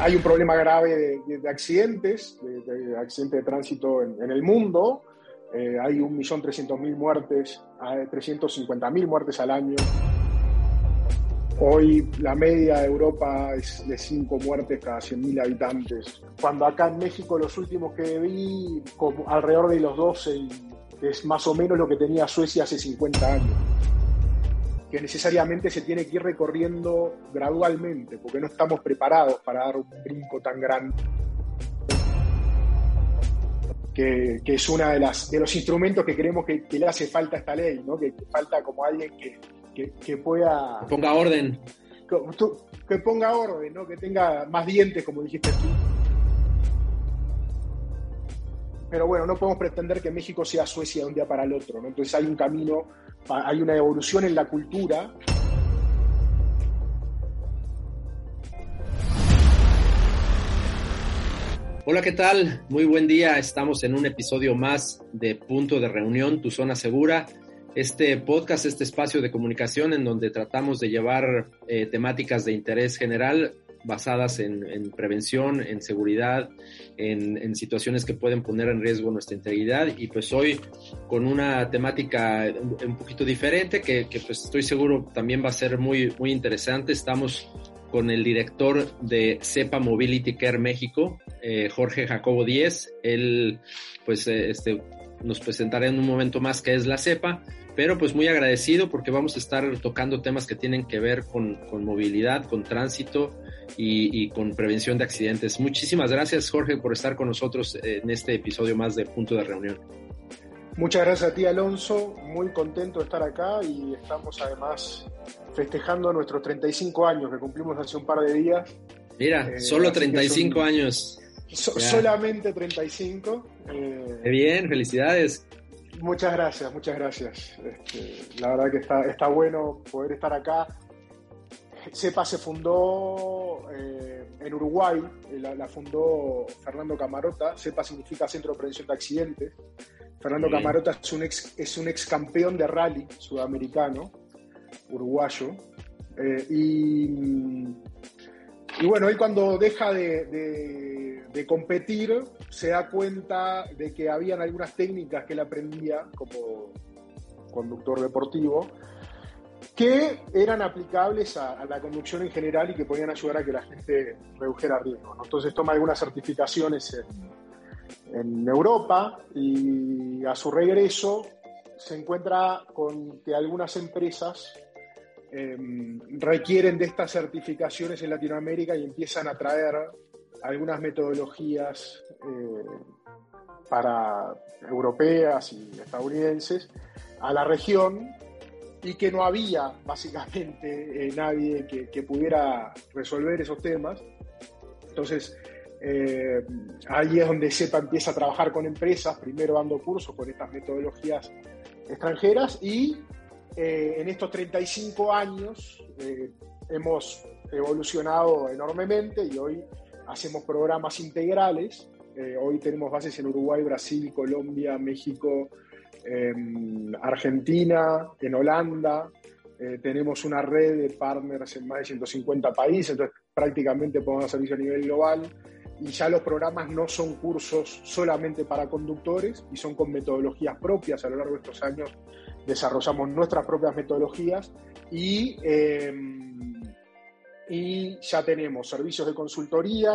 hay un problema grave de, accidentes, de, accidentes de tránsito en, el mundo. Eh, hay 1.300.000 muertes, 350.000 muertes al año. Hoy la media de Europa es de 5 muertes cada 100.000 habitantes. Cuando acá en México los últimos que vi, como alrededor de los 12, es más o menos lo que tenía Suecia hace 50 años que necesariamente se tiene que ir recorriendo gradualmente, porque no estamos preparados para dar un brinco tan grande. Que, es uno de, las, de los instrumentos que creemos que, le hace falta a esta ley, ¿no? que, falta como alguien que, que, pueda... ponga orden. Que, ponga orden, ¿no? que tenga más dientes, como dijiste tú. Pero bueno, no podemos pretender que México sea Suecia de un día para el otro. ¿no? Entonces hay un camino hay una evolución en la cultura. Hola, ¿qué tal? Muy buen día. Estamos en un episodio más de Punto de Reunión, Tu Zona Segura. Este podcast, este espacio de comunicación en donde tratamos de llevar eh, temáticas de interés general basadas en, prevención, en seguridad, en, situaciones que pueden poner en riesgo nuestra integridad. Y pues hoy con una temática un, poquito diferente que, pues estoy seguro también va a ser muy, muy interesante. Estamos con el director de CEPA Mobility Care México, eh, Jorge Jacobo Díez. Él pues eh, este, nos presentará en un momento más qué es la CEPA pero pues muy agradecido porque vamos a estar tocando temas que tienen que ver con, con movilidad, con tránsito y, con prevención de accidentes. Muchísimas gracias Jorge por estar con nosotros en este episodio más de Punto de Reunión. Muchas gracias a ti Alonso, muy contento de estar acá y estamos además festejando nuestros 35 años que cumplimos hace un par de días. Mira, eh, solo 35 años. solamente 35. Eh, bien, felicidades. Muchas gracias, muchas gracias. Este, la verdad que está, está bueno poder estar acá. CEPA se fundó eh, en Uruguay, eh, la, fundó Fernando Camarota. CEPA significa Centro de Prevención de Accidentes. Fernando Camarota es un, ex, es un ex campeón de rally sudamericano, uruguayo. Eh, y, y, bueno, él cuando deja de de competir, se da cuenta de que habían algunas técnicas que él aprendía como conductor deportivo que eran aplicables a, la conducción en general y que podían ayudar a que la gente redujera riesgos. Entonces toma algunas certificaciones en, Europa y a su regreso se encuentra con que algunas empresas em, requieren de estas certificaciones en Latinoamérica y empiezan a traer algunas metodologías eh, para europeas y estadounidenses a la región y que no había básicamente eh, nadie que, pudiera resolver esos temas. Entonces, eh, ahí es donde SEPA empieza a trabajar con empresas, primero dando cursos con estas metodologías extranjeras y en estos 35 años hemos evolucionado enormemente y hoy hacemos programas integrales. Eh, hoy tenemos bases en Uruguay, Brasil, Colombia, México, em, Argentina, en Holanda. Eh, tenemos una red de partners en más de 150 países, entonces prácticamente podemos hacer servicio a nivel global. Y ya los programas no son cursos solamente para conductores y son con metodologías propias. A lo largo de estos años desarrollamos nuestras propias metodologías y em, y ya tenemos servicios de consultoría,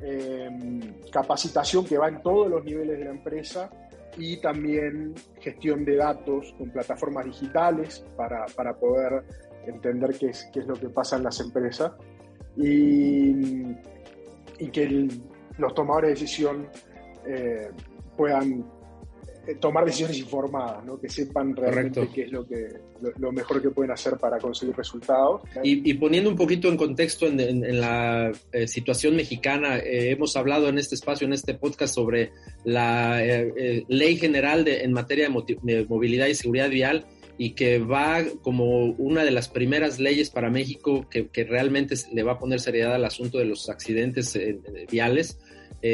em, capacitación que va en todos los niveles de la empresa y también gestión de datos con plataformas digitales para, poder entender qué es, qué es lo que pasa en las empresas. Y, que los tomadores de decisión eh, puedan eh, tomar decisiones informadas, ¿no? que sepan realmente qué es lo, que, lo, mejor que pueden hacer para conseguir resultados. Y, poniendo un poquito en contexto en, la eh, situación mexicana, eh, hemos hablado en este espacio, en este podcast, sobre la ley general de, en materia de, movilidad y seguridad vial y que va como una de las primeras leyes para México que, que realmente le va a poner seriedad al asunto de los accidentes viales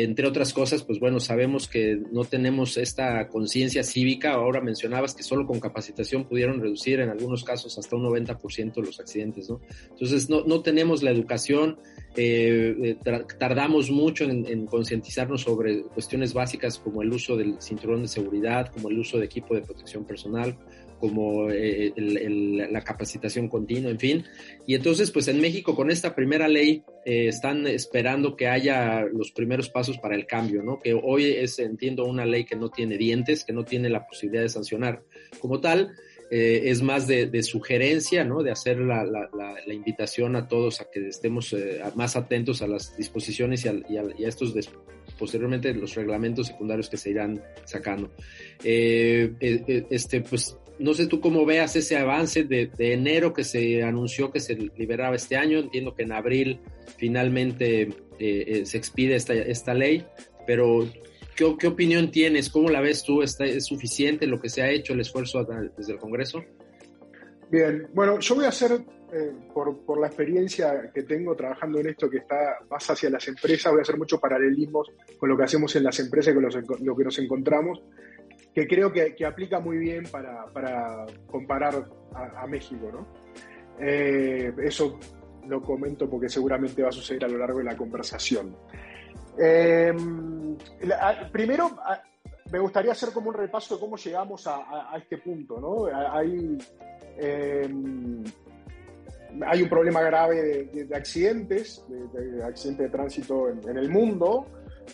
entre otras cosas, pues bueno, sabemos que no tenemos esta conciencia cívica. Ahora mencionabas que solo con capacitación pudieron reducir en algunos casos hasta un 90% los accidentes, ¿no? Entonces, no, no tenemos la educación, eh, eh, tardamos mucho en, concientizarnos sobre cuestiones básicas como el uso del cinturón de seguridad, como el uso de equipo de protección personal, como eh, la capacitación continua, en fin. Y entonces, pues en México con esta primera ley están esperando que haya los primeros pasos para el cambio, ¿no? Que hoy es, entiendo, una ley que no tiene dientes, que no tiene la posibilidad de sancionar como tal, eh, es más de, sugerencia, ¿no? De hacer la, invitación a todos a que estemos eh, más atentos a las disposiciones y a, estos posteriormente los reglamentos secundarios que se irán sacando. Eh, este, pues, no sé tú cómo veas ese avance de, enero que se anunció que se liberaba este año. Entiendo que en abril finalmente se expide esta, ley, pero ¿Qué, opinión tienes? ¿Cómo la ves tú? ¿Es suficiente lo que se ha hecho, el esfuerzo desde el Congreso? Bien, bueno, yo voy a hacer, eh, por, la experiencia que tengo trabajando en esto que está más hacia las empresas, voy a hacer muchos paralelismos con lo que hacemos en las empresas y con lo que nos encontramos, que creo que, aplica muy bien para, comparar a, México, ¿no? Eh, eso lo comento porque seguramente va a suceder a lo largo de la conversación. Eh, primero, me gustaría hacer como un repaso de cómo llegamos a, este punto. ¿no? Hay, em, hay un problema grave de, accidentes, de, accidentes de tránsito en, el mundo.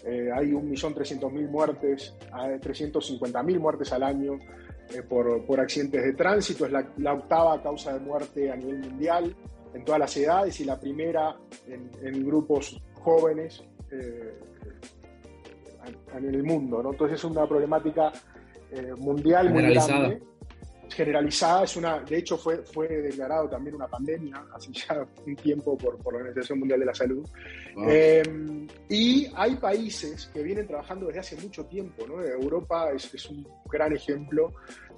Eh, hay 1.300.000 muertes, 350.000 muertes al año eh, por, por, accidentes de tránsito. Es la, octava causa de muerte a nivel mundial en todas las edades y la primera en, en grupos jóvenes eh, en el mundo. ¿no? Entonces es una problemática eh, mundial muy grande, generalizada. Es una, de hecho, fue, fue declarado también una pandemia hace ya un tiempo por, la Organización Mundial de la Salud. Eh, y hay países que vienen trabajando desde hace mucho tiempo. ¿no? Europa es, un gran ejemplo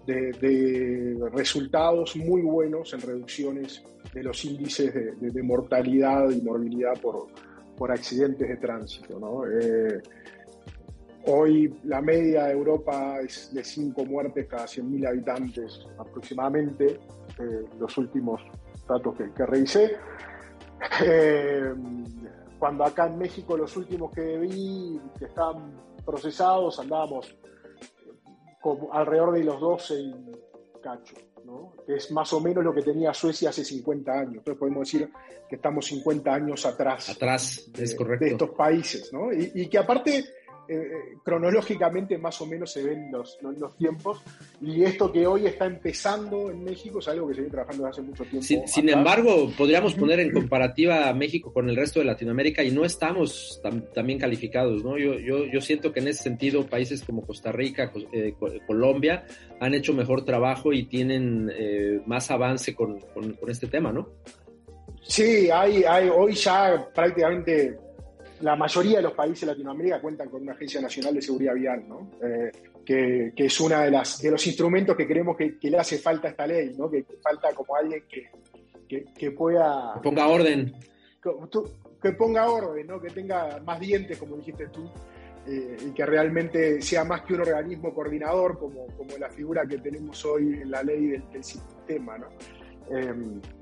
de, resultados muy buenos en reducciones de los índices de mortalidad y morbilidad por, por accidentes de tránsito. ¿no? Eh, hoy la media de Europa es de 5 muertes cada 100.000 habitantes aproximadamente, eh, los últimos datos que, que revisé. Eh, cuando acá en México los últimos que vi, que están procesados, andábamos como alrededor de los 12 y cacho que es más o menos lo que tenía Suecia hace 50 años. Entonces podemos decir que estamos 50 años atrás, atrás es de, de estos países, ¿no? y, que aparte eh, eh, cronológicamente más o menos se ven los, los, tiempos. Y esto que hoy está empezando en México es algo que se viene trabajando desde hace mucho tiempo. Sin, embargo, podríamos poner en comparativa a México con el resto de Latinoamérica y no estamos tan, bien calificados. ¿no? Yo, yo, yo siento que en ese sentido países como Costa Rica, eh, Colombia han hecho mejor trabajo y tienen más avance con, con, con, este tema, ¿no? Sí, hay, hay, hoy ya prácticamente la mayoría de los países de Latinoamérica cuentan con una Agencia Nacional de Seguridad Vial, ¿no? Eh, que, es uno de, las, de los instrumentos que creemos que, le hace falta a esta ley, ¿no? que, falta como alguien que, que, pueda... Que ponga orden. Que, ponga orden, ¿no? que tenga más dientes, como dijiste tú, eh, y que realmente sea más que un organismo coordinador, como, como la figura que tenemos hoy en la ley del, sistema, ¿no? Eh,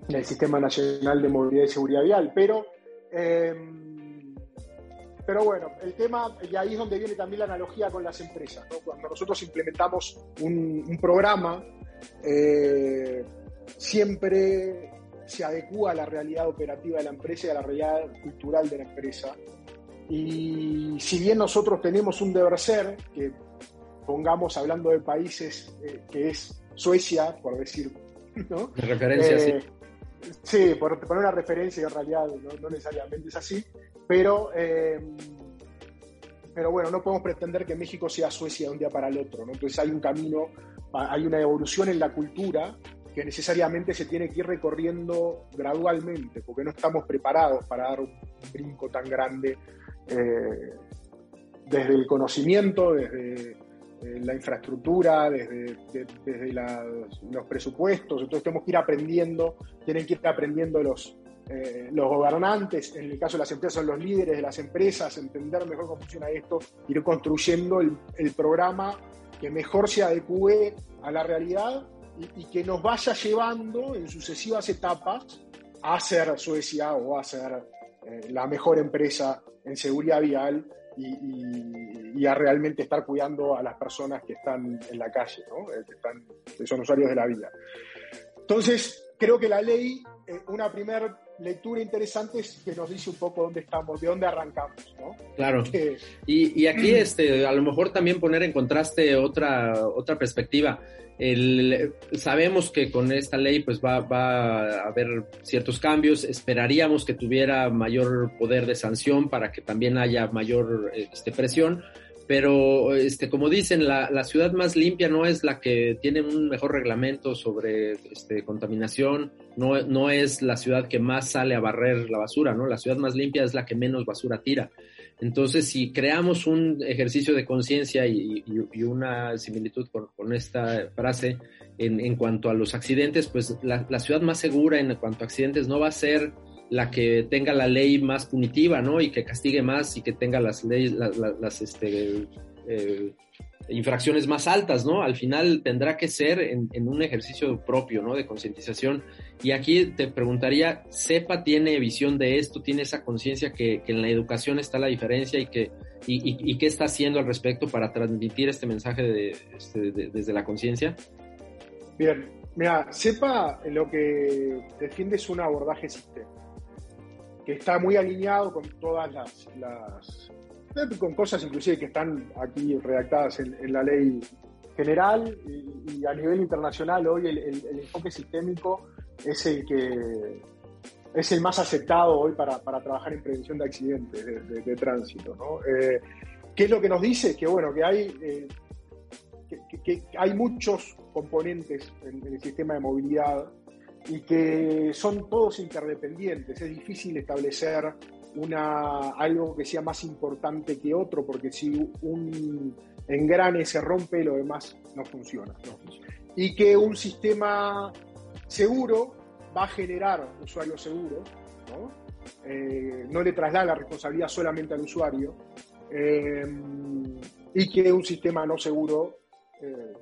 el Sistema Nacional de Movilidad y Seguridad Vial. Pero... Pero bueno, el tema, y ahí es donde viene también la analogía con las empresas. Cuando nosotros implementamos un, programa, eh, siempre se adecua a la realidad operativa de la empresa y a la realidad cultural de la empresa. Y si bien nosotros tenemos un deber ser, que pongamos hablando de países eh, que es Suecia, por decir, ¿no? De referencia, sí. Eh, Sí, por poner una referencia, en realidad no, necesariamente es así, pero, eh, pero bueno, no podemos pretender que México sea Suecia de un día para el otro, ¿no? Entonces hay un camino, hay una evolución en la cultura que necesariamente se tiene que ir recorriendo gradualmente, porque no estamos preparados para dar un brinco tan grande eh, desde el conocimiento, desde eh, la infraestructura, desde, desde los presupuestos, entonces tenemos que ir aprendiendo, tienen que ir aprendiendo los, eh, los gobernantes, en el caso de las empresas los líderes de las empresas, entender mejor cómo funciona esto, ir construyendo el, el programa que mejor se adecue a la realidad y, que nos vaya llevando en sucesivas etapas a ser Suecia o a ser eh, la mejor empresa en seguridad vial y, a realmente estar cuidando a las personas que están en la calle, ¿no? Eh, que, están, que son usuarios de la vida. Entonces, creo que la ley, eh, una primera lectura interesante es que nos dice un poco dónde estamos, de dónde arrancamos, ¿no? Claro. y, y, aquí, este, a lo mejor también poner en contraste otra, otra perspectiva. El, sabemos que con esta ley pues va, va, a haber ciertos cambios, esperaríamos que tuviera mayor poder de sanción para que también haya mayor este, presión, pero este, como dicen, la, la, ciudad más limpia no es la que tiene un mejor reglamento sobre este, contaminación, no, no es la ciudad que más sale a barrer la basura, ¿no? La ciudad más limpia es la que menos basura tira. Entonces, si creamos un ejercicio de conciencia y, una similitud con, esta frase en, en, cuanto a los accidentes, pues la, ciudad más segura en cuanto a accidentes no va a ser la que tenga la ley más punitiva, ¿no? Y que castigue más y que tenga las leyes, las, este, eh, infracciones más altas, ¿no? Al final tendrá que ser en, un ejercicio propio, ¿no? De concientización. Y aquí te preguntaría, ¿CEPA tiene visión de esto? ¿Tiene esa conciencia que, en la educación está la diferencia y que y, qué está haciendo al respecto para transmitir este mensaje este, desde la conciencia? Bien, mira, CEPA lo que defiende es un abordaje sistémico, que está muy alineado con todas las con cosas inclusive que están aquí redactadas en, la ley general y, a nivel internacional hoy el, enfoque sistémico es el que es el más aceptado hoy para, trabajar en prevención de accidentes de, tránsito. Eh, ¿Qué es lo que nos dice? Que bueno, que hay, eh, que, hay muchos componentes en, en el sistema de movilidad y que son todos interdependientes. Es difícil establecer una, algo que sea más importante que otro, porque si un engrane se rompe, lo demás no funciona. Y que un sistema seguro va a generar usuarios seguros, ¿no? Eh, no le traslada la responsabilidad solamente al usuario, eh, y que un sistema no seguro eh,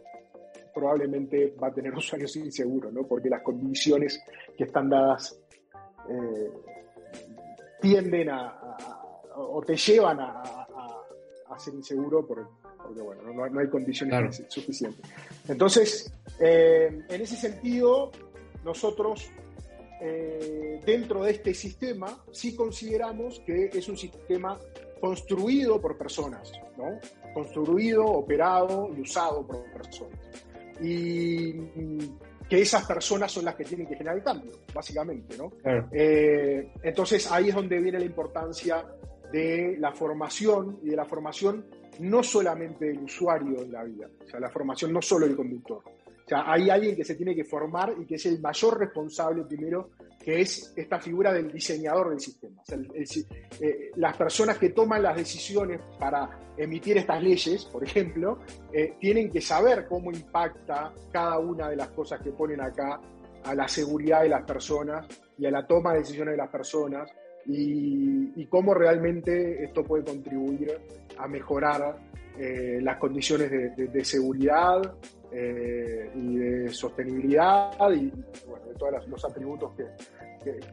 probablemente va a tener usuarios inseguros, ¿no? porque las condiciones que están dadas tienden a, o te llevan a, ser inseguro porque, bueno, no, hay condiciones suficientes. Entonces, eh, en ese sentido, nosotros eh, dentro de este sistema sí consideramos que es un sistema construido por personas, ¿no? construido, operado y usado por personas. Y que esas personas son las que tienen que generar el cambio, básicamente, ¿no? Eh, entonces ahí es donde viene la importancia de la formación y de la formación no solamente del usuario en la vida, o sea, la formación no solo del conductor. O sea, hay alguien que se tiene que formar y que es el mayor responsable primero que es esta figura del diseñador del sistema. Eh, las personas que toman las decisiones para emitir estas leyes, por ejemplo, eh, tienen que saber cómo impacta cada una de las cosas que ponen acá a la seguridad de las personas y a la toma de decisiones de las personas y, cómo realmente esto puede contribuir a mejorar eh, las condiciones de, seguridad y de sostenibilidad y de todos los atributos que,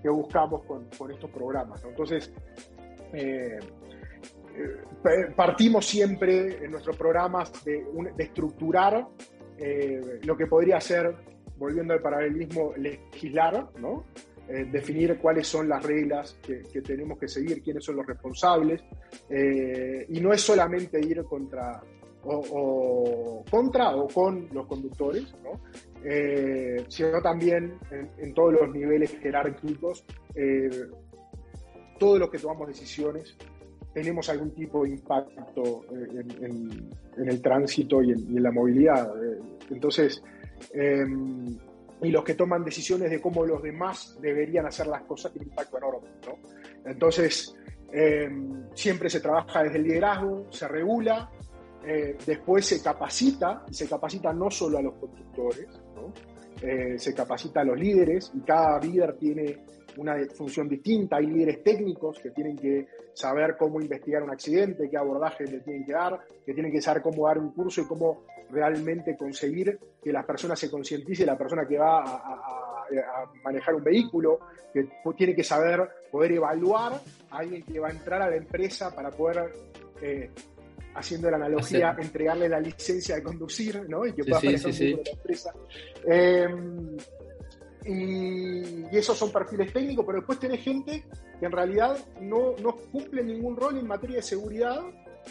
que, buscamos con, con, estos programas. Entonces, eh, eh, partimos siempre en nuestros programas de, de estructurar eh, lo que podría ser, volviendo al paralelismo, legislar, ¿no? definir cuáles son las reglas que, que, tenemos que seguir, quiénes son los responsables, y no es solamente ir contra o, contra o con los conductores, ¿no? Eh, sino también en, todos los niveles jerárquicos, eh, todos los que tomamos decisiones tenemos algún tipo de impacto en, el tránsito y en, la movilidad. Entonces, em, y los que toman decisiones de cómo los demás deberían hacer las cosas tienen impacto enorme. ¿no? Entonces, em, siempre se trabaja desde el liderazgo, se regula, eh, después se capacita, se capacita no solo a los conductores. Eh, se capacita a los líderes y cada líder tiene una función distinta. Hay líderes técnicos que tienen que saber cómo investigar un accidente, qué abordaje le tienen que dar, que tienen que saber cómo dar un curso y cómo realmente conseguir que las personas se concientice, la persona que va a, manejar un vehículo, que tiene que saber poder evaluar a alguien que va a entrar a la empresa para poder eh, haciendo la analogía, entregarle la licencia de conducir, ¿no? Y que pueda sí, sí, la empresa. Em, y, esos son perfiles técnicos, pero después tenés gente que en realidad no, no cumple ningún rol en materia de seguridad,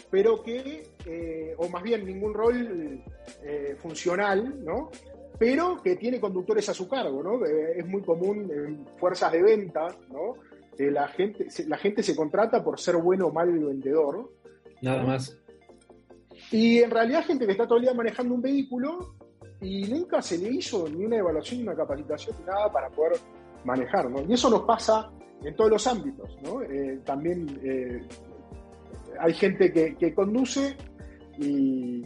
pero que, eh, o más bien ningún rol eh, funcional, ¿no? Pero que tiene conductores a su cargo, ¿no? Es muy común en fuerzas de venta, ¿no? Que la gente, la gente se contrata por ser bueno o mal vendedor. Nada más. Y en realidad gente que está todo el día manejando un vehículo y nunca se le hizo ni una evaluación, ni una capacitación, ni nada para poder manejar, ¿no? Y eso nos pasa en todos los ámbitos, ¿no? Eh, también eh, hay gente que, conduce y,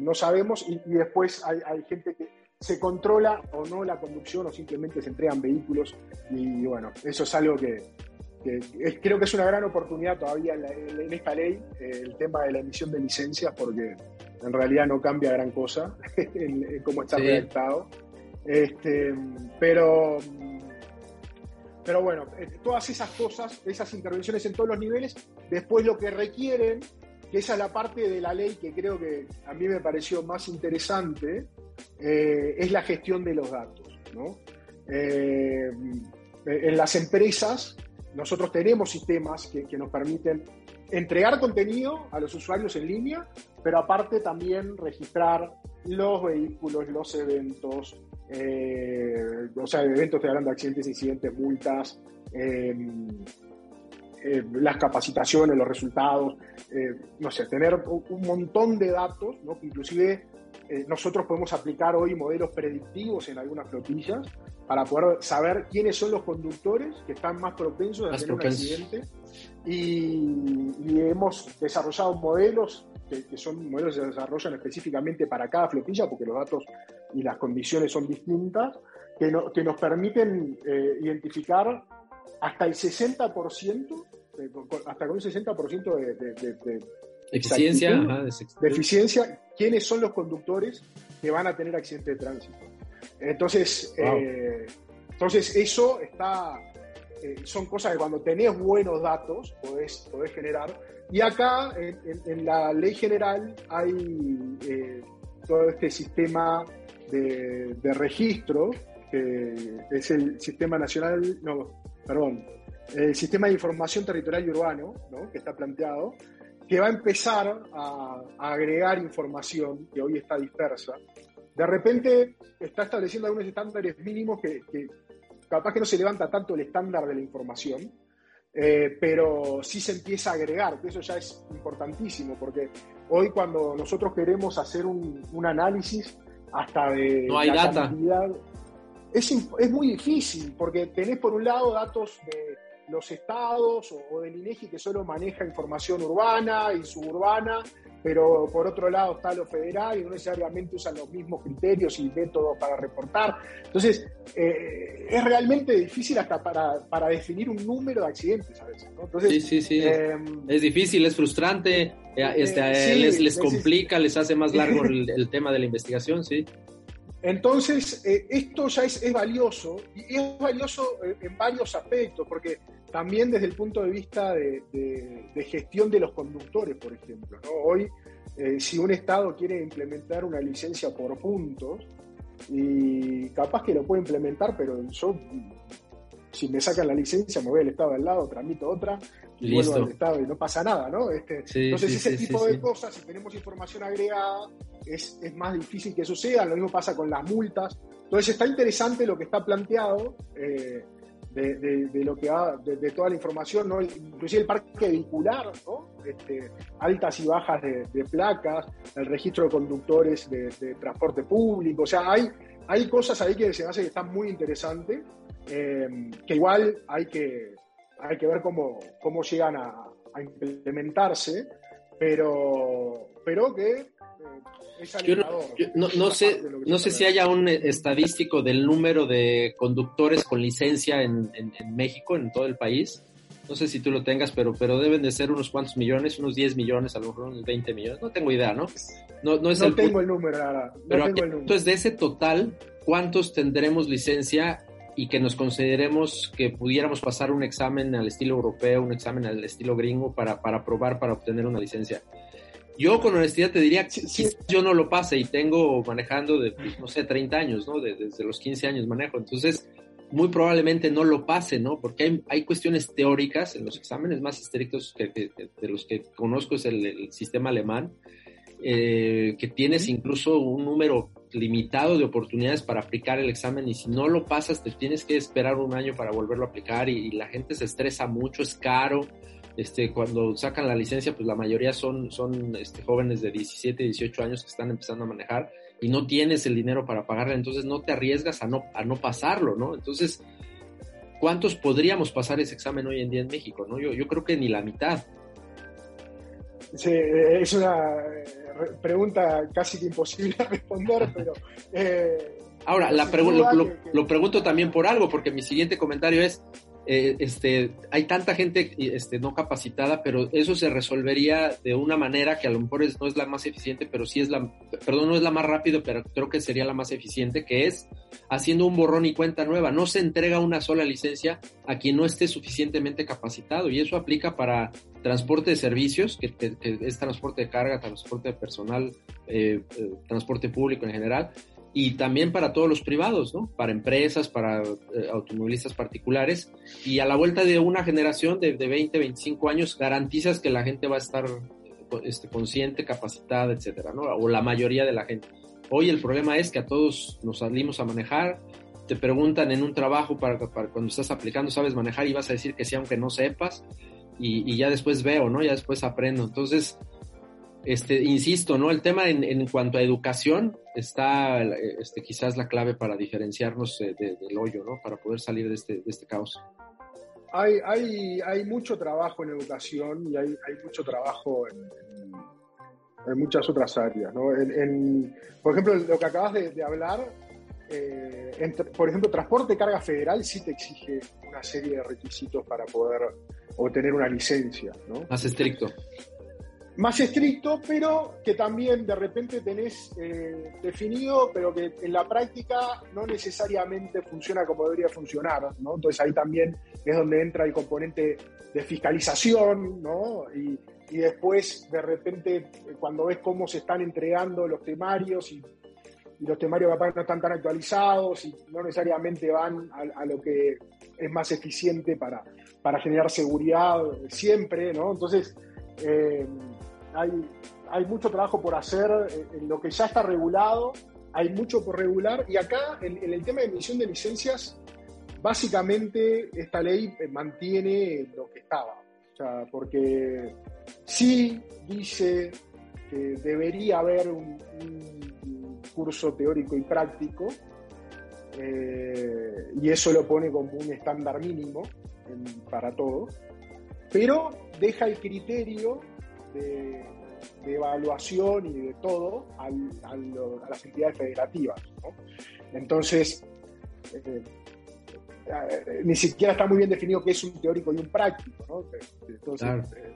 no sabemos, y, después hay, hay, gente que se controla o no la conducción o simplemente se entregan vehículos y bueno, eso es algo que, creo que es una gran oportunidad todavía en, esta ley, eh, el tema de la emisión de licencias, porque en realidad no cambia gran cosa en, cómo está redactado. Este, pero, pero bueno, eh, todas esas cosas, esas intervenciones en todos los niveles, después lo que requieren, que esa es la parte de la ley que creo que a mí me pareció más interesante, eh, es la gestión de los datos. en las empresas, nosotros tenemos sistemas que, nos permiten entregar contenido a los usuarios en línea, pero aparte también registrar los vehículos, los eventos, eh, o sea, eventos de de accidentes, incidentes, multas, em, eh, las capacitaciones, los resultados, eh, no sé, tener un montón de datos, ¿no? inclusive nosotros podemos aplicar hoy modelos predictivos en algunas flotillas para poder saber quiénes son los conductores que están más propensos a tener un accidente. Y, hemos desarrollado modelos que, son modelos que se desarrollan específicamente para cada flotilla, porque los datos y las condiciones son distintas, que, que nos permiten eh, identificar hasta el 60%, hasta con un 60% de, de, de, eficiencia, de eficiencia, quiénes son los conductores que van a tener accidente de tránsito. Entonces, eh, entonces eso está, eh, son cosas que cuando tenés buenos datos podés, podés generar. Y acá, en, la ley general, hay eh, todo este sistema de, registro, que es el Sistema Nacional, no, perdón, el Sistema de Información Territorial y Urbano, ¿no? que está planteado, que va a empezar a, a agregar información que hoy está dispersa de repente está estableciendo algunos estándares mínimos que, capaz que no se levanta tanto el estándar de la información, eh, pero sí se empieza a agregar, que eso ya es importantísimo, porque hoy cuando nosotros queremos hacer un, análisis hasta de no hay data. es, es, muy difícil, porque tenés por un lado datos de los estados o, o del INEGI que solo maneja información urbana y suburbana, pero por otro lado está lo federal y no necesariamente usan los mismos criterios y métodos para reportar. Entonces, eh, es realmente difícil hasta para, para, definir un número de accidentes a veces. sí, sí, sí. Em, es difícil, es frustrante, eh, este, eh, les, les complica, les hace más largo el, tema de la investigación, sí. Entonces, esto ya es, es, valioso y es valioso en varios aspectos, porque también desde el punto de vista de, gestión de los conductores, por ejemplo. Hoy, eh, si un Estado quiere implementar una licencia por puntos, y capaz que lo puede implementar, pero yo, si me sacan la licencia, me voy al Estado al lado, tramito otra, y vuelvo al Estado y no pasa nada, ¿no? Este, entonces, ese tipo de cosas, si tenemos información agregada, es, es, más difícil que suceda. Lo mismo pasa con las multas. Entonces, está interesante lo que está planteado. Eh, de, lo que de, toda la información, ¿no? inclusive el parque vehicular, ¿no? Este, altas y bajas de, placas, el registro de conductores de, transporte público, o sea, hay, hay cosas ahí que se me hace que están muy interesantes, eh, que igual hay que, hay que ver cómo, cómo llegan a, a implementarse, pero, pero que yo no, sé, no sé si haya un estadístico del número de conductores con licencia en, México, en todo el país. No sé si tú lo tengas, pero, pero deben de ser unos cuantos millones, unos 10 millones, a lo mejor unos 20 millones. No tengo idea, ¿no? No, no, es tengo el número, ahora. pero entonces, de ese total, ¿cuántos tendremos licencia y que nos consideremos que pudiéramos pasar un examen al estilo europeo, un examen al estilo gringo para, para probar, para obtener una licencia? Yo con honestidad te diría que si yo no lo pase y tengo manejando de, pues, no sé, 30 años, ¿no? desde los 15 años manejo. Entonces, muy probablemente no lo pase, ¿no? Porque hay, hay cuestiones teóricas en los exámenes más estrictos que, de los que conozco es el, sistema alemán, eh, que tienes incluso un número limitado de oportunidades para aplicar el examen y si no lo pasas te tienes que esperar un año para volverlo a aplicar y la gente se estresa mucho, es caro este, cuando sacan la licencia, pues la mayoría son, son este, jóvenes de 17, 18 años que están empezando a manejar y no tienes el dinero para pagarla, entonces no te arriesgas a no, a no pasarlo, ¿no? Entonces, ¿cuántos podríamos pasar ese examen hoy en día en México? ¿no? Yo, yo creo que ni la mitad. Sí, es una eh, pregunta casi que imposible de responder, pero... Eh, Ahora, la lo, pregunto también por algo, porque mi siguiente comentario es, eh, este, hay tanta gente este, no capacitada, pero eso se resolvería de una manera que a lo mejor no es la más eficiente, pero sí es la, perdón, no es la más rápida, pero creo que sería la más eficiente, que es haciendo un borrón y cuenta nueva. No se entrega una sola licencia a quien no esté suficientemente capacitado y eso aplica para transporte de servicios, que, es transporte de carga, transporte de personal, eh, eh, transporte público en general, y también para todos los privados, ¿no? Para empresas, para eh, automovilistas particulares. Y a la vuelta de una generación de, de, 20, 25 años, garantizas que la gente va a estar este, consciente, capacitada, etcétera, ¿no? O la mayoría de la gente. Hoy el problema es que a todos nos salimos a manejar, te preguntan en un trabajo para, para cuando estás aplicando, ¿sabes manejar? Y vas a decir que sí, aunque no sepas. Y, y ya después veo, ¿no? Ya después aprendo. Entonces, este, insisto, ¿no? El tema en, en cuanto a educación está este, quizás la clave para diferenciarnos del hoyo, ¿no? Para poder salir de este, de este caos. Hay, hay, hay mucho trabajo en educación y hay, hay mucho trabajo en, en, muchas otras áreas, ¿no? En, por ejemplo, lo que acabas de, hablar, eh, por ejemplo, transporte de carga federal sí te exige una serie de requisitos para poder obtener una licencia, ¿no? Más estricto más estricto, pero que también de repente tenés eh, definido, pero que en la práctica no necesariamente funciona como debería funcionar, ¿no? Entonces ahí también es donde entra el componente de fiscalización, ¿no? Y, después, de repente, cuando ves cómo se están entregando los temarios y, los temarios capaz no están tan actualizados y no necesariamente van a, lo que es más eficiente para, para generar seguridad siempre, ¿no? Entonces, eh, hay, mucho trabajo por hacer en lo que ya está regulado, hay mucho por regular y acá en, el tema de emisión de licencias, básicamente esta ley mantiene lo que estaba, o sea, porque sí dice que debería haber un, curso teórico y práctico, eh, y eso lo pone como un estándar mínimo para todos, pero deja el criterio de, evaluación y de todo a, las entidades federativas. Entonces, eh, eh, ni siquiera está muy bien definido qué es un teórico y un práctico. Entonces, eh,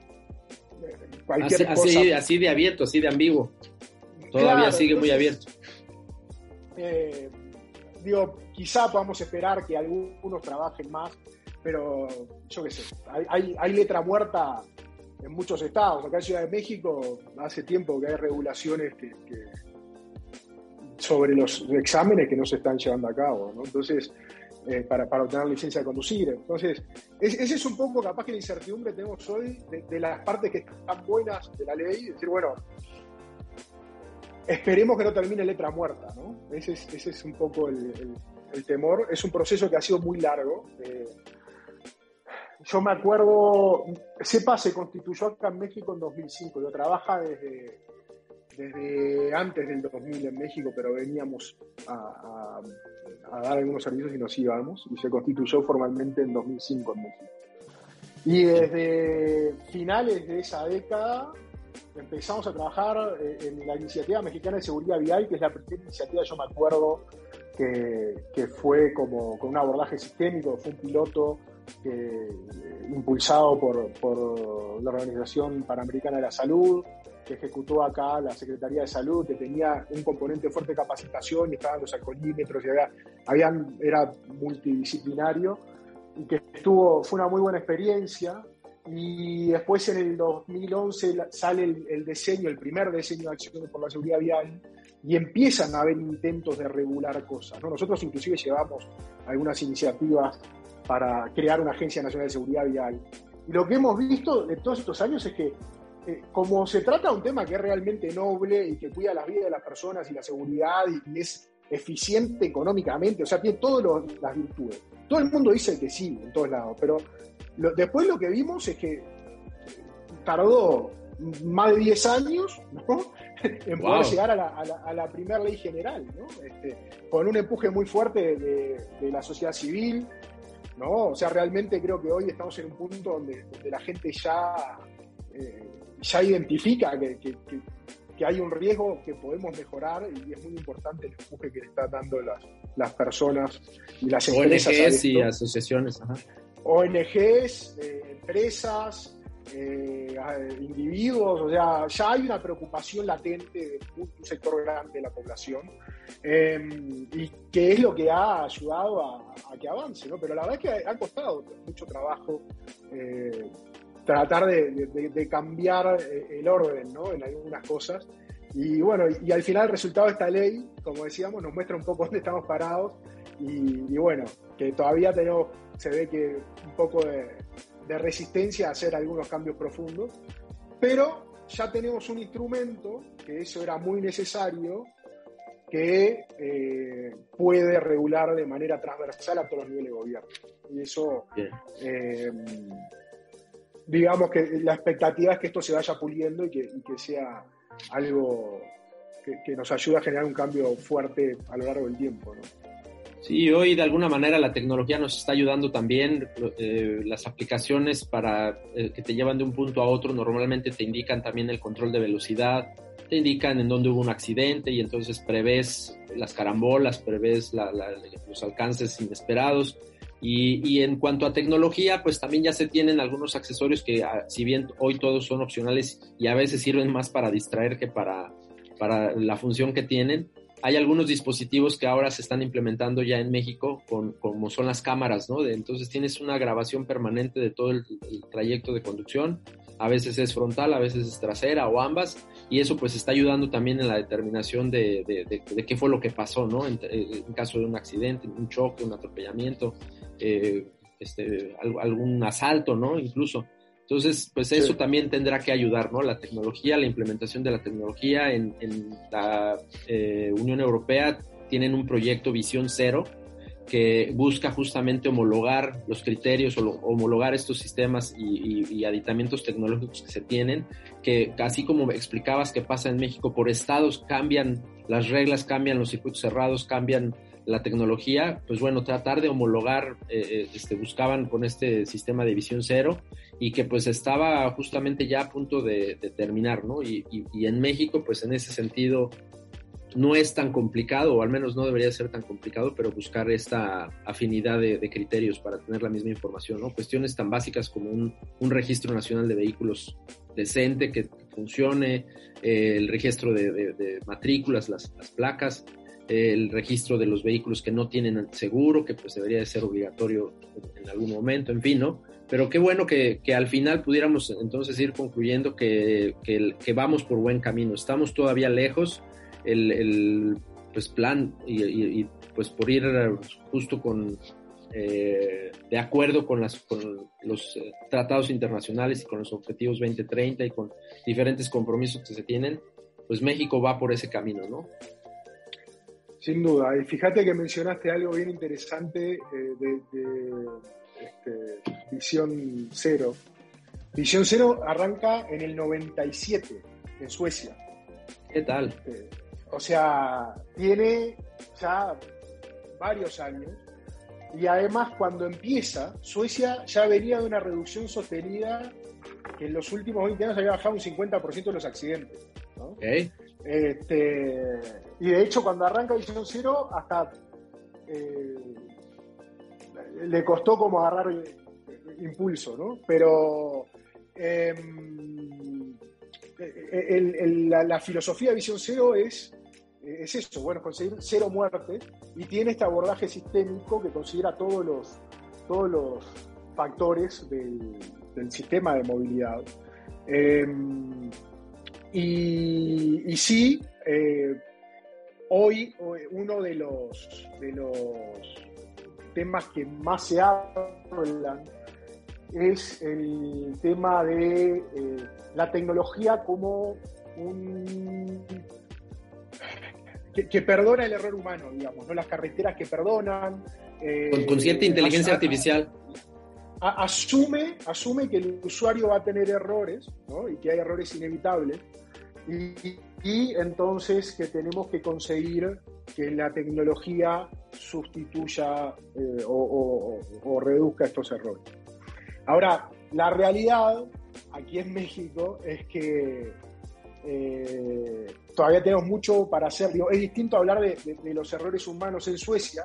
así, de abierto, así de ambiguo. Todavía sigue muy abierto. digo, quizá podamos esperar que algunos trabajen más, pero yo qué sé, hay, hay letra muerta en muchos estados. Acá en Ciudad de México hace tiempo que hay regulaciones sobre los exámenes que no se están llevando a cabo. Entonces, eh, para, para, obtener licencia de conducir. Entonces, ese es un poco capaz que la incertidumbre tenemos hoy de, las partes que están buenas de la ley, decir, bueno, esperemos que no termine letra muerta, ¿no? Ese es, ese es un poco el, el temor. Es un proceso que ha sido muy largo. Eh, yo me acuerdo, CEPA se constituyó acá en México en 2005. Yo trabaja desde, desde antes del 2000 en México, pero veníamos a, a, dar algunos servicios y nos íbamos. Y se constituyó formalmente en 2005 en México. Y desde finales de esa década empezamos a trabajar eh, en la Iniciativa Mexicana de Seguridad Vial, que es la primera iniciativa, yo me acuerdo, que, que fue como con un abordaje sistémico, fue un piloto que, impulsado por, la Organización Panamericana de la Salud, que ejecutó acá la Secretaría de Salud, que tenía un componente de fuerte capacitación y estaban los alcoholímetros, y había, era multidisciplinario, y que estuvo, fue una muy buena experiencia y después en el 2011 sale el, diseño, el primer diseño de acción por la seguridad vial, y empiezan a haber intentos de regular cosas. Nosotros inclusive llevamos algunas iniciativas para crear una Agencia Nacional de Seguridad Vial. Y lo que hemos visto de todos estos años es que, eh, como se trata de un tema que es realmente noble y que cuida la vida de las personas y la seguridad y, es eficiente económicamente, o sea, tiene todas las virtudes. Todo el mundo dice que sí, en todos lados, pero después lo que vimos es que tardó más de 10 años en poder llegar a la, primera ley general, este, con un empuje muy fuerte de, la sociedad civil. ¿No? O sea, realmente creo que hoy estamos en un punto donde, la gente ya, eh, ya identifica que, hay un riesgo que podemos mejorar y es muy importante el empuje que le están dando las, las personas y las empresas. y asociaciones. Ajá. ONGs, eh, empresas, eh, individuos, o sea, ya hay una preocupación latente de un, sector grande de la población em, y que es lo que ha ayudado a, que avance, ¿no? Pero la verdad es que ha costado mucho trabajo eh, tratar de, cambiar el orden, ¿no? En algunas cosas. Y bueno, y, al final el resultado de esta ley, como decíamos, nos muestra un poco dónde estamos parados y, bueno, que todavía tenemos, se ve que un poco de, resistencia a hacer algunos cambios profundos, pero ya tenemos un instrumento, que eso era muy necesario, que eh, puede regular de manera transversal a todos los niveles de gobierno. Y eso, eh, digamos que la expectativa es que esto se vaya puliendo y que, sea algo que, que, nos ayude a generar un cambio fuerte a lo largo del tiempo. ¿no? Sí, hoy de alguna manera la tecnología nos está ayudando también. Eh, las aplicaciones para eh, que te llevan de un punto a otro normalmente te indican también el control de velocidad, te indican en dónde hubo un accidente y entonces prevés las carambolas, prevés los alcances inesperados. Y, y, en cuanto a tecnología, pues también ya se tienen algunos accesorios que, ah, si bien hoy todos son opcionales y a veces sirven más para distraer que para, para la función que tienen, hay algunos dispositivos que ahora se están implementando ya en México, con, como son las cámaras, ¿no? entonces tienes una grabación permanente de todo el, trayecto de conducción. A veces es frontal, a veces es trasera o ambas, y eso pues está ayudando también en la determinación de, de, qué fue lo que pasó, ¿no? En, caso de un accidente, un choque, un atropellamiento, eh, este, algún asalto, ¿no? Incluso. Entonces, pues eso también tendrá que ayudar, ¿no? La tecnología, la implementación de la tecnología en, la eh, Unión Europea tienen un proyecto Visión Cero que busca justamente homologar los criterios o homologar estos sistemas y, aditamientos tecnológicos que se tienen, que así como explicabas que pasa en México, por estados cambian las reglas, cambian los circuitos cerrados, cambian la tecnología, pues bueno, tratar de homologar, eh, eh, este, buscaban con este sistema de visión cero y que pues estaba justamente ya a punto de, terminar, ¿no? Y, en México, pues en ese sentido, no es tan complicado, o al menos no debería ser tan complicado, pero buscar esta afinidad de, criterios para tener la misma información, ¿no? Cuestiones tan básicas como un, registro nacional de vehículos decente, que, funcione, eh, el registro de, matrículas, las, las placas, el registro de los vehículos que no tienen seguro, que pues debería de ser obligatorio en algún momento, en fin, ¿no? Pero qué bueno que, que al final pudiéramos entonces ir concluyendo que, que, vamos por buen camino. Estamos todavía lejos, el, el pues, plan y, pues por ir justo con, eh, de acuerdo con, las, con los eh, tratados internacionales y con los objetivos 2030 y con diferentes compromisos que se tienen, pues México va por ese camino, ¿no? Sin duda, y fíjate que mencionaste algo bien interesante eh, de, este, Visión Cero. Visión Cero arranca en el 97, en Suecia. ¿Qué tal? Eh, o sea, tiene ya varios años y además cuando empieza, Suecia ya venía de una reducción sostenida que en los últimos 20 años había bajado un 50% de los accidentes. Este, y de hecho cuando arranca Visión Cero hasta eh, le costó como agarrar impulso, ¿no? Pero em, la, filosofía de Visión Cero es, es eso, bueno, conseguir cero muertes y tiene este abordaje sistémico que considera todos los, todos los factores del, sistema de movilidad. Em, y, sí, eh, hoy uno de los, de los temas que más se hablan es el tema de eh, la tecnología como un que, perdona el error humano, digamos, ¿no? Las carreteras que perdonan. Eh, Con consciente inteligencia artificial. asume, asume que el usuario va a tener errores, ¿no? Y que hay errores inevitables. Y, entonces que tenemos que conseguir que la tecnología sustituya eh, o reduzca estos errores. Ahora, la realidad aquí en México es que eh, todavía tenemos mucho para hacer. es distinto hablar de, los errores humanos en Suecia,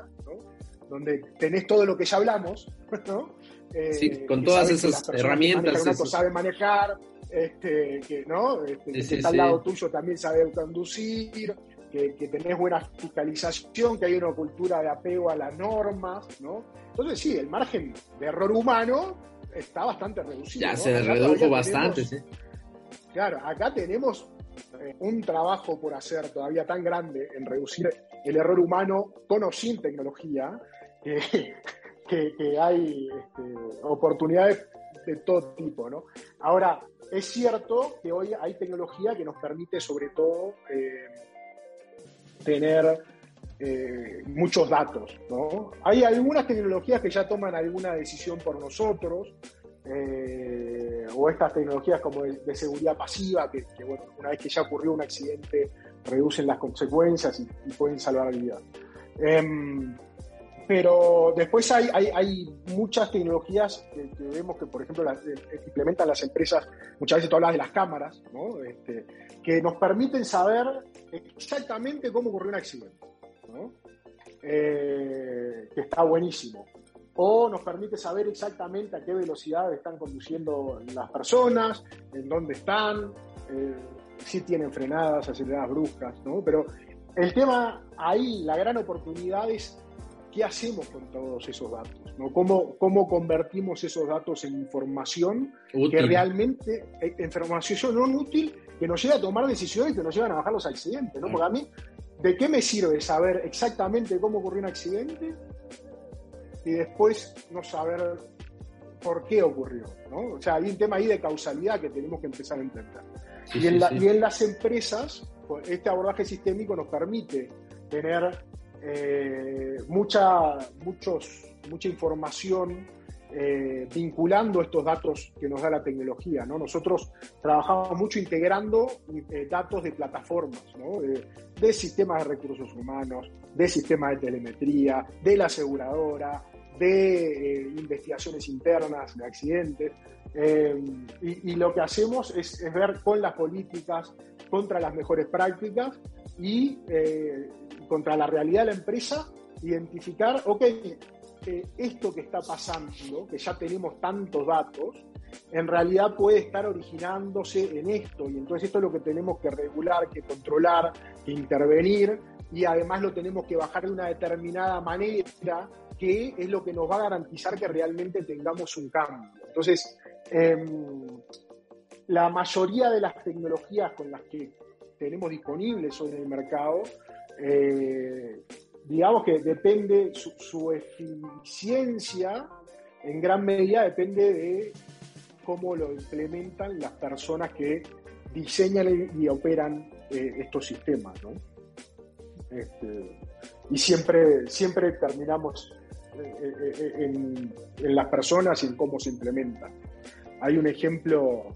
donde tenés todo lo que ya hablamos, ¿no? Eh, con todas esas herramientas. Que sabe manejar, este, que, ¿no? Este, que está al lado tuyo también sabe conducir, que, tenés buena fiscalización, que hay una cultura de apego a las normas, ¿no? Entonces sí, el margen de error humano está bastante reducido. Ya se redujo bastante, sí. Claro, acá tenemos eh, un trabajo por hacer todavía tan grande en reducir el error humano con o sin tecnología, que, hay este, oportunidades de todo tipo, ¿no? Ahora, es cierto que hoy hay tecnología que nos permite sobre todo eh, tener eh, muchos datos. ¿no? Hay algunas tecnologías que ya toman alguna decisión por nosotros, eh, o estas tecnologías como de, seguridad pasiva, que, una vez que ya ocurrió un accidente reducen las consecuencias y, pueden salvar vidas. Pero después hay, hay, muchas tecnologías que, vemos que, por ejemplo, las, eh, implementan las empresas, muchas veces tú hablas de las cámaras. Este, que nos permiten saber exactamente cómo ocurrió un accidente. Eh, que está buenísimo. O nos permite saber exactamente a qué velocidad están conduciendo las personas, en dónde están, eh, si tienen frenadas, aceleradas bruscas, ¿no? Pero el tema ahí, la gran oportunidad es qué hacemos con todos esos datos, ¿no? ¿Cómo, cómo convertimos esos datos en información que realmente, eh, información no útil, que nos lleve a tomar decisiones que nos llevan a bajar los accidentes, ¿no? Porque a mí ¿De qué me sirve saber exactamente cómo ocurrió un accidente y después no saber por qué ocurrió? ¿no? O sea, hay un tema ahí de causalidad que tenemos que empezar a entender. y, en las empresas, pues, este abordaje sistémico nos permite tener eh, mucha, muchos, mucha información eh, vinculando estos datos que nos da la tecnología. ¿no? Nosotros trabajamos mucho integrando eh, datos de plataformas, de, sistemas de recursos humanos, de sistemas de telemetría, de la aseguradora, de eh, investigaciones internas de accidentes. Y, lo que hacemos es, es, ver con las políticas contra las mejores prácticas y contra la realidad de la empresa, identificar, ok, esto que está pasando, que ya tenemos tantos datos, en realidad puede estar originándose en esto. Y entonces esto es lo que tenemos que regular, que controlar, que intervenir y además lo tenemos que bajar de una determinada manera que es lo que nos va a garantizar que realmente tengamos un cambio. Entonces, em, la mayoría de las tecnologías con las que tenemos disponibles hoy en el mercado eh, digamos que depende, su, eficiencia en gran medida depende de cómo lo implementan las personas que diseñan y operan eh, estos sistemas. Este, y siempre, siempre terminamos en, las personas y en cómo se implementan. Hay un ejemplo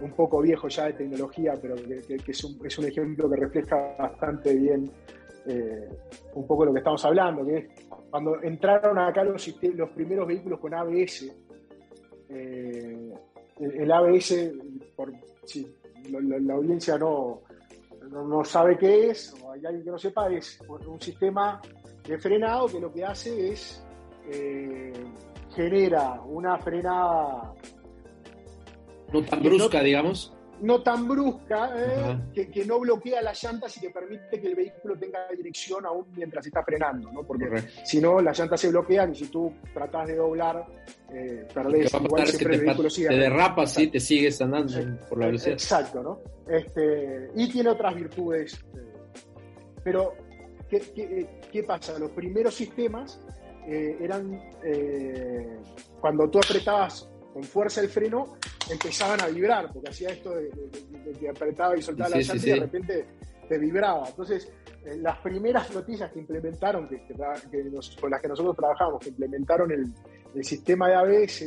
un poco viejo ya de tecnología, pero que, es, un, ejemplo que refleja bastante bien un poco lo que estamos hablando, que es cuando entraron acá los, primeros vehículos con ABS, el, ABS, por, si la, audiencia no, no, sabe qué es, o hay alguien que no sepa, es un sistema de frenado que lo que hace es eh, genera una frenada no tan brusca, digamos no tan brusca, eh, que, no bloquea las llantas y que permite que el vehículo tenga dirección aún mientras está frenando, ¿no? Porque si no, las llantas se bloquean y si tú tratas de doblar, eh, perdés. Igual siempre el vehículo sigue. Te derrapas, sí, te sigues andando por la velocidad. Exacto, ¿no? Este, y tiene otras virtudes. Eh, pero, ¿qué, qué, pasa? Los primeros sistemas eran cuando tú apretabas con fuerza el freno, empezaban a vibrar, porque hacía esto de, que apretaba y soltaba la llanta y de repente te vibraba. Entonces, eh, las primeras noticias que implementaron, que, con las que nosotros trabajamos, que implementaron el, sistema de ABS,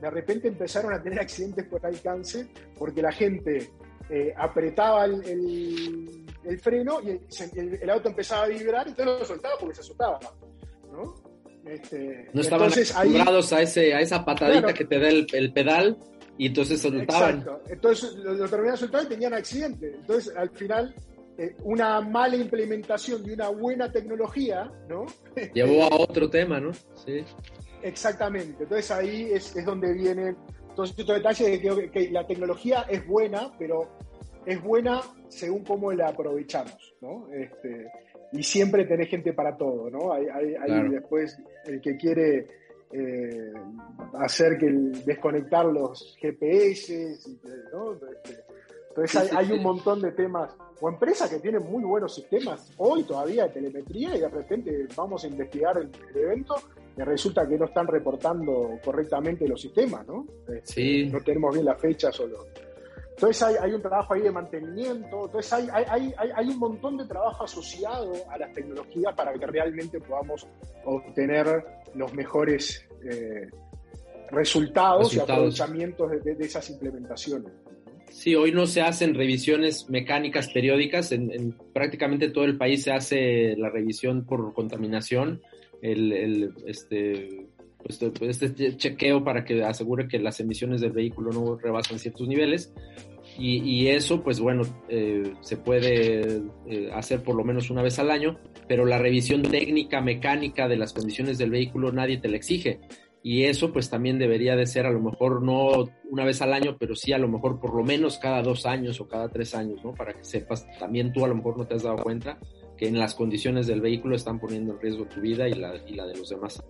de repente empezaron a tener accidentes por alcance porque la gente eh, apretaba el, freno y el, auto empezaba a vibrar y entonces lo soltaba porque se asustaba. ¿no? Este, no estaban acostumbrados a, ese, a esa patadita que te da el, pedal y entonces soltaban. Exacto. Entonces lo, terminaban soltando y tenían accidente. Entonces al final eh, una mala implementación de una buena tecnología, ¿no? Llevó a otro tema, ¿no? Sí. Exactamente. Entonces ahí es, es donde vienen todos estos detalles de que, que, la tecnología es buena, pero es buena según cómo la aprovechamos, ¿no? Este, y siempre tenés gente para todo, ¿no? Hay, después el que quiere eh, hacer que desconectar los GPS, ¿no? Entonces hay, un montón de temas, o empresas que tienen muy buenos sistemas hoy todavía de telemetría y de repente vamos a investigar el, evento y resulta que no están reportando correctamente los sistemas, ¿no? Este, sí. No tenemos bien las fechas o los entonces hay, un trabajo ahí de mantenimiento, entonces hay, un montón de trabajo asociado a las tecnologías para que realmente podamos obtener los mejores eh, resultados, y aprovechamientos de, esas implementaciones. Sí, hoy no se hacen revisiones mecánicas periódicas, en, prácticamente todo el país se hace la revisión por contaminación, el, este, pues, este chequeo para que asegure que las emisiones del vehículo no rebasan ciertos niveles. Y, eso, pues bueno, eh, se puede eh, hacer por lo menos una vez al año, pero la revisión técnica, mecánica de las condiciones del vehículo nadie te la exige. Y eso pues también debería de ser a lo mejor no una vez al año, pero sí a lo mejor por lo menos cada dos años o cada tres años, ¿no? Para que sepas, también tú a lo mejor no te has dado cuenta que en las condiciones del vehículo están poniendo en riesgo tu vida y la, y la de los demás.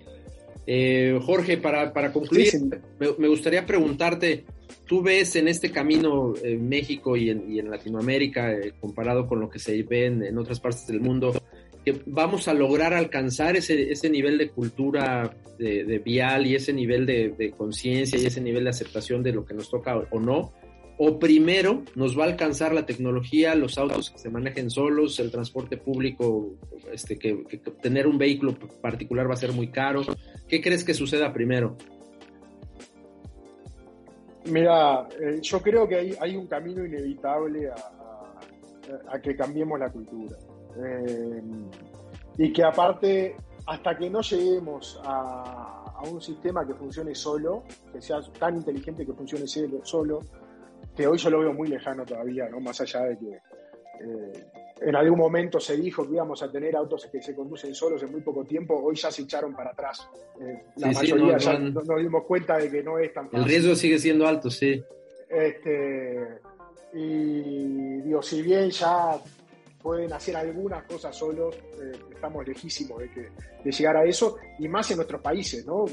Eh, Jorge, para, para concluir, Me, gustaría preguntarte, ¿tú ves en este camino en México y en, Latinoamérica, eh, comparado con lo que se ve en, otras partes del mundo, que vamos a lograr alcanzar ese, ese nivel de cultura de, vial y ese nivel de, de conciencia y ese nivel de aceptación de lo que nos toca o no? o primero nos va a alcanzar la tecnología, los autos que se manejen solos, el transporte público, este, que, tener un vehículo particular va a ser muy caro. ¿Qué crees que suceda primero? Mira, eh, yo creo que hay, un camino inevitable a, que cambiemos la cultura. Eh, y que aparte, hasta que no lleguemos a, un sistema que funcione solo, que sea tan inteligente que funcione solo, que hoy yo lo veo muy lejano todavía, ¿no? Más allá de que eh, en algún momento se dijo que íbamos a tener autos que se conducen solos en muy poco tiempo, hoy ya se echaron para atrás. Eh, la mayoría ya nos dimos cuenta de que no es tan fácil. El riesgo sigue siendo alto, sí. Este, y digo, si bien ya pueden hacer algunas cosas solos, eh, estamos lejísimos de, que, de llegar a eso, y más en nuestros países, ¿no?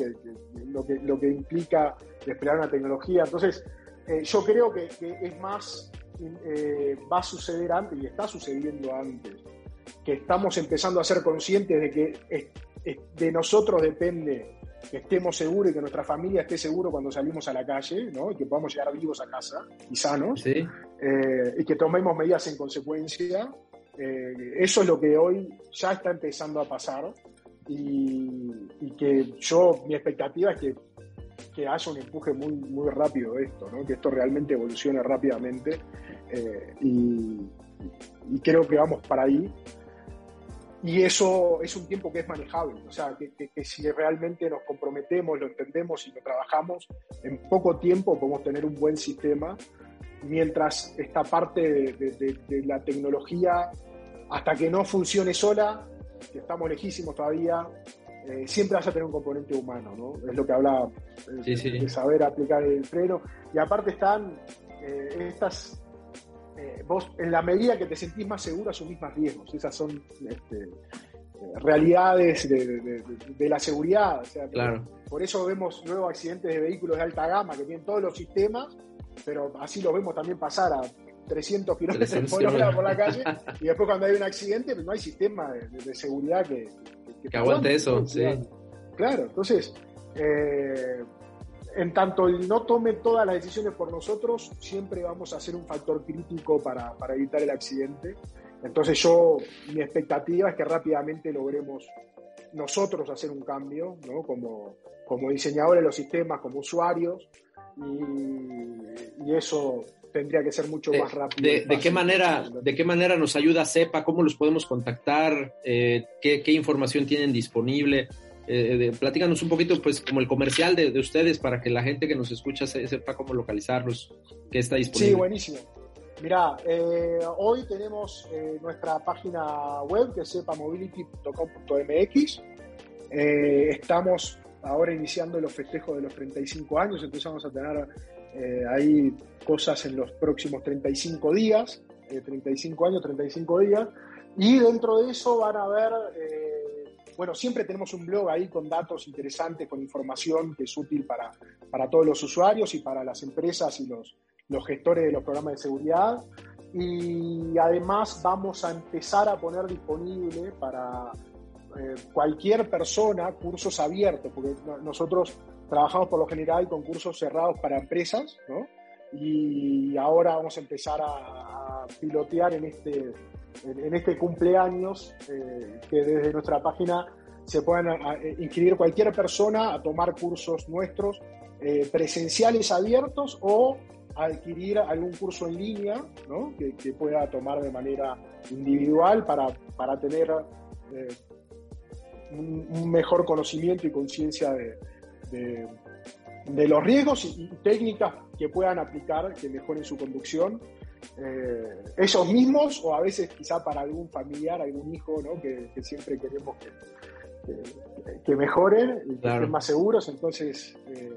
lo, que, lo que implica desplegar una tecnología. Entonces, eh, yo creo que, es más, eh, va a suceder antes y está sucediendo antes, que estamos empezando a ser conscientes de que de nosotros depende que estemos seguros y que nuestra familia esté seguro cuando salimos a la calle, ¿no? y que podamos llegar vivos a casa y sanos, eh, y que tomemos medidas en consecuencia. Eh, eso es lo que hoy ya está empezando a pasar y, que yo, mi expectativa es que, que, haya un empuje muy, muy rápido de esto, ¿no? que esto realmente evolucione rápidamente eh, y, y creo que vamos para ahí y eso es un tiempo que es manejable, o sea, que, si realmente nos comprometemos, lo entendemos y lo trabajamos, en poco tiempo podemos tener un buen sistema, mientras esta parte de, la tecnología, hasta que no funcione sola, que estamos lejísimos todavía, eh, siempre vas a tener un componente humano, ¿no? Es lo que hablaba, eh, de saber aplicar el freno. Y aparte están eh, estas vos en la medida que te sentís más seguro asumís más riesgos. Esas son este, realidades de, la seguridad. Por eso vemos nuevos accidentes de vehículos de alta gama que tienen todos los sistemas, pero así lo vemos también pasar a 300 kilómetros por hora por la calle y después cuando hay un accidente pues no hay sistema de, seguridad que, que, aguante eso. Claro, entonces... Eh, en tanto el no tome todas las decisiones por nosotros, siempre vamos a ser un factor crítico para, para evitar el accidente. Entonces yo, mi expectativa es que rápidamente logremos nosotros hacer un cambio, ¿no? como, como diseñadores de los sistemas, como usuarios, y, y eso tendría que ser mucho más rápido. De, qué manera, ¿De qué manera nos ayuda CEPA? ¿Cómo los podemos contactar? Eh, ¿qué, ¿qué, información tienen disponible? Eh, platícanos un poquito, pues, como el comercial de, ustedes para que la gente que nos escucha sepa cómo localizarlos, que está disponible. Sí, buenísimo. Mira, eh, hoy tenemos eh, nuestra página web que es sepamobility.com.mx. Eh, estamos ahora iniciando los festejos de los 35 años, vamos a tener ahí cosas en los próximos 35 días, 35 años, 35 días, y dentro de eso van a ver bueno, siempre tenemos un blog ahí con datos interesantes, con información que es útil para, para todos los usuarios y para las empresas y los, gestores de los programas de seguridad. Y además vamos a empezar a poner disponible para eh, cualquier persona cursos abiertos, porque nosotros trabajamos por lo general con cursos cerrados para empresas, ¿no? Y ahora vamos a empezar a pilotear en este en, este cumpleaños, eh, que desde nuestra página se puedan eh, inscribir cualquier persona a tomar cursos nuestros eh, presenciales abiertos o adquirir algún curso en línea que, pueda tomar de manera individual para, para tener un, mejor conocimiento y conciencia de, de, los riesgos y técnicas que puedan aplicar que mejoren su conducción eh, ellos mismos o a veces quizá para algún familiar, algún hijo, ¿no? que, siempre queremos que, que, mejoren y que estén más seguros. Entonces, eh,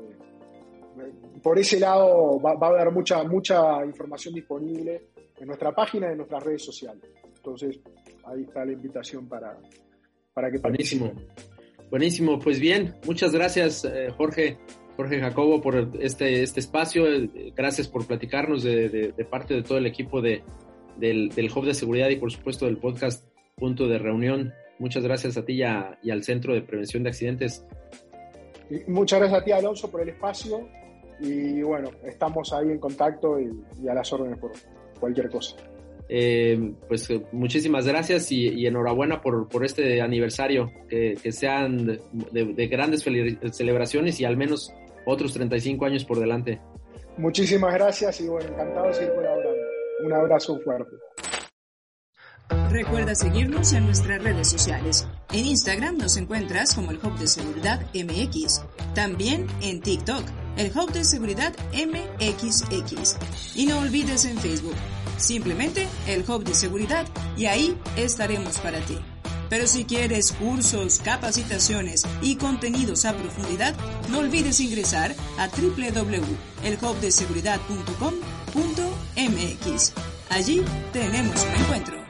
por ese lado va, a haber mucha, mucha información disponible en nuestra página y en nuestras redes sociales. Entonces, ahí está la invitación para, para que Buenísimo. Buenísimo, pues bien, muchas gracias eh, Jorge Jorge Jacobo, por este, este espacio. Gracias por platicarnos de, parte de todo el equipo de, del, del, Hub de Seguridad y, por supuesto, del podcast Punto de Reunión. Muchas gracias a ti y, al Centro de Prevención de Accidentes. muchas gracias a ti, Alonso, por el espacio. Y bueno, estamos ahí en contacto y, a las órdenes por cualquier cosa. Eh, pues eh, muchísimas gracias y, enhorabuena por, por, este aniversario, que, que sean de, de, grandes celebraciones y al menos otros 35 años por delante. Muchísimas gracias y bueno, encantado de seguir colaborando. Un abrazo fuerte. Recuerda seguirnos en nuestras redes sociales. En Instagram nos encuentras como el Hub de Seguridad MX. También en TikTok, el Hub de Seguridad MXX. Y no olvides en Facebook, simplemente el Hub de Seguridad y ahí estaremos para ti. Pero si quieres cursos, capacitaciones y contenidos a profundidad, no olvides ingresar a www.elhubdeseguridad.com.mx. Allí tenemos un encuentro.